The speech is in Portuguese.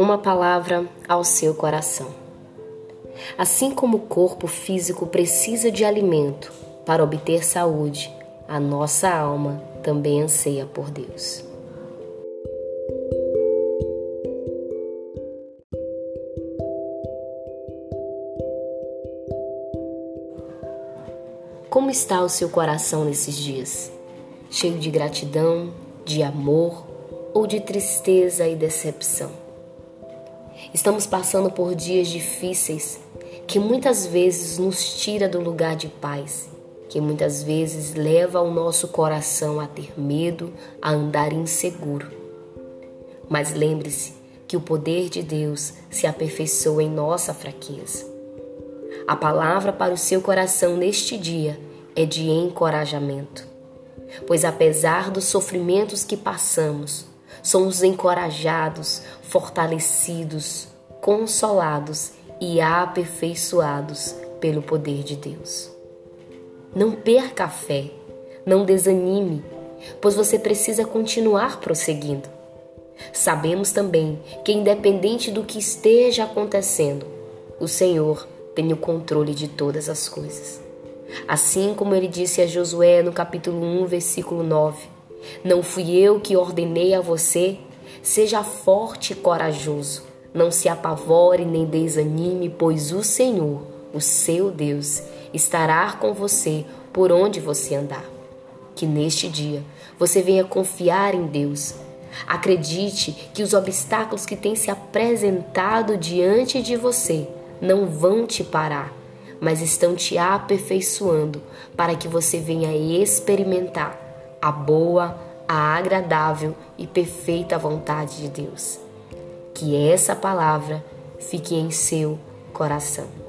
Uma palavra ao seu coração. Assim como o corpo físico precisa de alimento para obter saúde, a nossa alma também anseia por Deus. Como está o seu coração nesses dias? Cheio de gratidão, de amor ou de tristeza e decepção? Estamos passando por dias difíceis que muitas vezes nos tira do lugar de paz, que muitas vezes leva o nosso coração a ter medo, a andar inseguro. Mas lembre-se que o poder de Deus se aperfeiçoa em nossa fraqueza. A palavra para o seu coração neste dia é de encorajamento, pois apesar dos sofrimentos que passamos, somos encorajados, fortalecidos, consolados e aperfeiçoados pelo poder de Deus. Não perca a fé, não desanime, pois você precisa continuar prosseguindo. Sabemos também que, independente do que esteja acontecendo, o Senhor tem o controle de todas as coisas. Assim como ele disse a Josué no capítulo 1, versículo 9: Não fui eu que ordenei a você, seja forte e corajoso, não se apavore nem desanime, pois o Senhor, o seu Deus, estará com você por onde você andar. Que neste dia você venha confiar em Deus. Acredite que os obstáculos que têm se apresentado diante de você não vão te parar mas estão te aperfeiçoando para que você venha experimentar a boa, a agradável e perfeita vontade de Deus. Que essa palavra fique em seu coração.